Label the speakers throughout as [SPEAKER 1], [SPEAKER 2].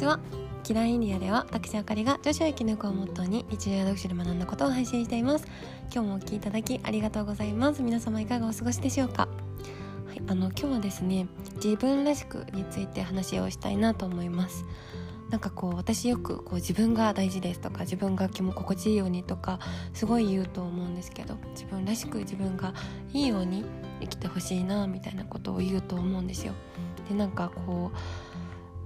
[SPEAKER 1] ちはキラーインディアでは私あかりが女子を生き抜くをモットーに日常や読書で学んだことを配信しています。今日もお聴きいただきありがとうございます。皆様いかがお過ごしでしょうか？はい、あの今日はですね自分らしくについて話をしたいなと思います。なんかこう私よくこう自分が大事ですとか自分が気も心地いいようにとかすごい言うと思うんですけど自分らしく自分がいいように生きてほしいなみたいなことを言うと思うんですよ。でなんかこう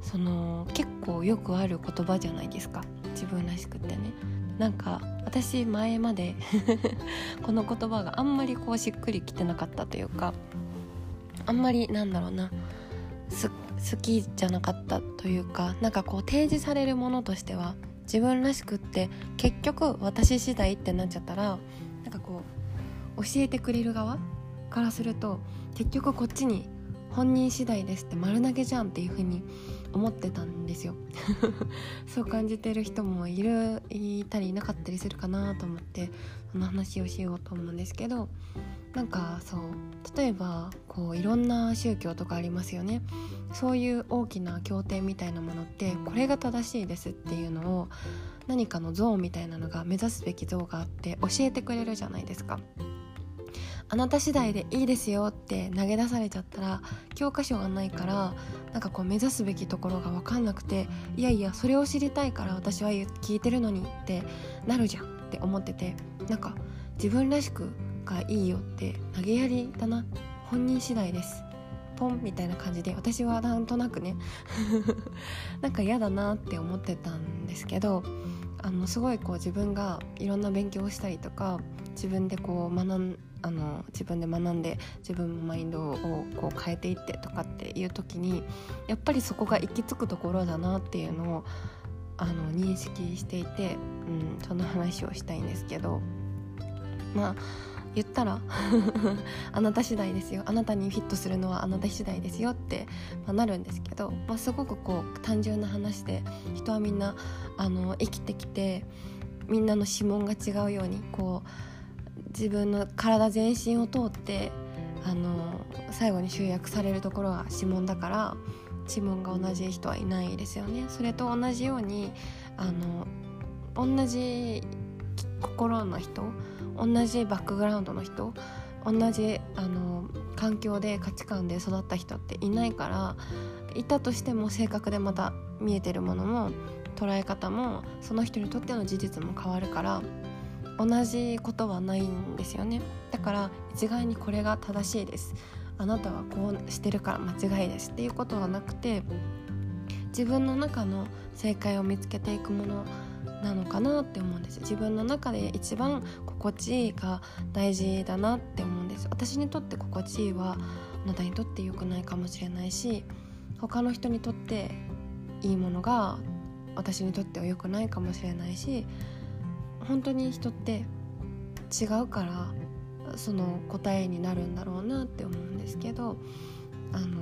[SPEAKER 1] その結構よくある言葉じゃないですか。自分らしくってね。なんか私前まで この言葉があんまりこうしっくりきてなかったというかあんまりなんだろうな。好きじゃなかったというかなんかこう提示されるものとしては自分らしくって結局私次第ってなっちゃったらなんかこう教えてくれる側からすると結局こっちに本人次第ですって丸投げじゃんっていう風に思ってたんですよ。そう感じてる人もいるいたりいなかったりするかなと思ってその話をしようと思うんですけどなんかそう例えばこういろんな宗教とかありますよね。そういう大きな経典みたいなものってこれが正しいですっていうのを何かの像みたいなのが目指すべき像があって教えてくれるじゃないですか。あなた次第でいいですよって投げ出されちゃったら教科書がないからなんかこう目指すべきところが分かんなくていやいやそれを知りたいから私は聞いてるのにってなるじゃんって思っててなんか自分らしくがいいよって投げやりだな本人次第ですポンみたいな感じで私はなんとなくね なんか嫌だなって思ってたんですけどあのすごいこう自分がいろんな勉強をしたりとか自分でこう学んあの自分で学んで自分のマインドをこう変えていってとかっていう時にやっぱりそこが行き着くところだなっていうのをあの認識していて、うん、その話をしたいんですけど。まあ言ったら あなた次第ですよ。あなたにフィットするのはあなた次第ですよって、まあ、なるんですけど、まあ、すごくこう単純な話で人はみんなあの生きてきてみんなの指紋が違うようにこう自分の体全身を通ってあの最後に集約されるところは指紋だから指紋が同じ人はいないですよね。それと同じようにあの同じ心の人同じバックグラウンドの人同じあの環境で価値観で育った人っていないからいたとしても性格でまた見えてるものも捉え方もその人にとっての事実も変わるから同じことはないんですよね。だから一概にこれが正しいです。あなたはこうしてるから間違いですっていうことはなくて自分の中の正解を見つけていくものなのかなって思うんです。自分の中で一番心地いいが大事だなって思うんです。私にとって心地いいはあなたにとって良くないかもしれないし他の人にとっていいものが私にとっては良くないかもしれないし本当に人って違うからその答えになるんだろうなって思うんですけどあの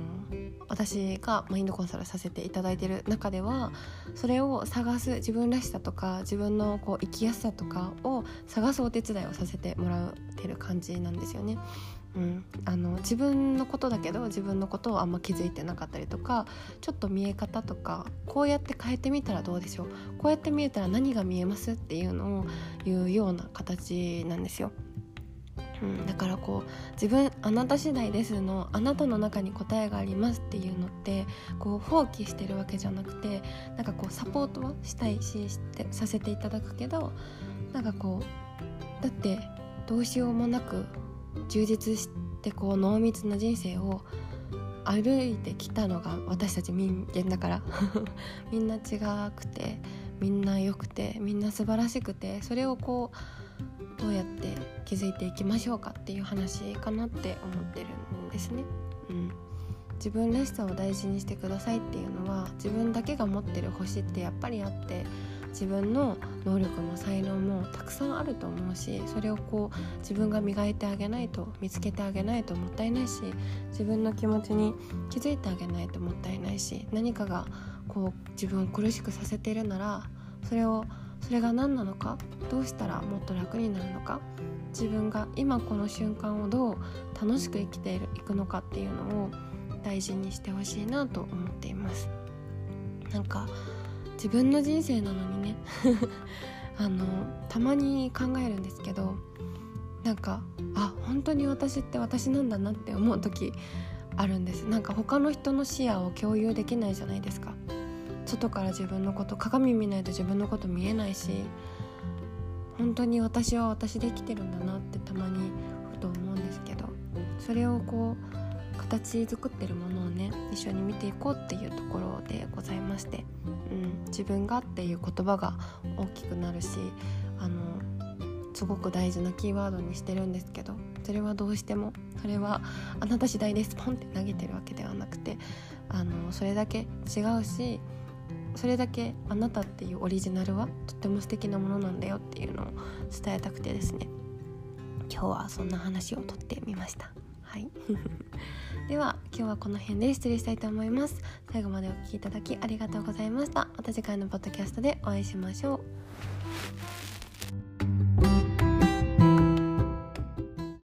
[SPEAKER 1] 私がマインドコンサルさせていただいてる中ではそれを探す自分らしさとか自分のこう生きやすさとかを探すお手伝いをさせてもらってる感じなんですよね。うん、あの自分のことだけど自分のことをあんま気づいてなかったりとかちょっと見え方とかこうやって変えてみたらどうでしょう。こうやって見えたら何が見えますっていうのを言うような形なんですよ。うん、だからこう自分あなた次第ですのあなたの中に答えがありますっていうのってこう放棄してるわけじゃなくてなんかこうサポートはしたいししてさせていただくけどなんかこうだってどうしようもなく充実してこう濃密な人生を歩いてきたのが私たち人間だから みんな違くてみんな良くてみんな素晴らしくてそれをこうどうやって気づいていきましょうかっていう話かなって思ってるんですね。うん、自分らしさを大事にしてくださいっていうのは自分だけが持ってる星ってやっぱりあって自分の能力も才能もたくさんあると思うしそれをこう自分が磨いてあげないと見つけてあげないともったいないし自分の気持ちに気づいてあげないともったいないし何かがこう自分を苦しくさせているならそれをそれが何なのかどうしたらもっと楽になるのか自分が今この瞬間をどう楽しく生きていくのかっていうのを大事にしてほしいなと思っています。なんか自分の人生なのにね。あのたまに考えるんですけどなんかあ本当に私って私なんだなって思う時あるんです。なんか他の人の視野を共有できないじゃないですか。外から自分のこと鏡見ないと自分のこと見えないし本当に私は私で生きてるんだなってたまにふと思うんですけどそれをこう形作ってるものをね一緒に見ていこうっていうところでございまして、うん、自分がっていう言葉が大きくなるしあのすごく大事なキーワードにしてるんですけどそれはどうしてもそれはあなた次第ですポンって投げてるわけではなくてあのそれだけ違うしそれだけあなたっていうオリジナルはとっても素敵なものなんだよっていうのを伝えたくてですね今日はそんな話をとってみました。はい。では今日はこの辺で失礼したいと思います。最後までお聴きいただきありがとうございました。また次回のポッドキャストでお会いしましょう。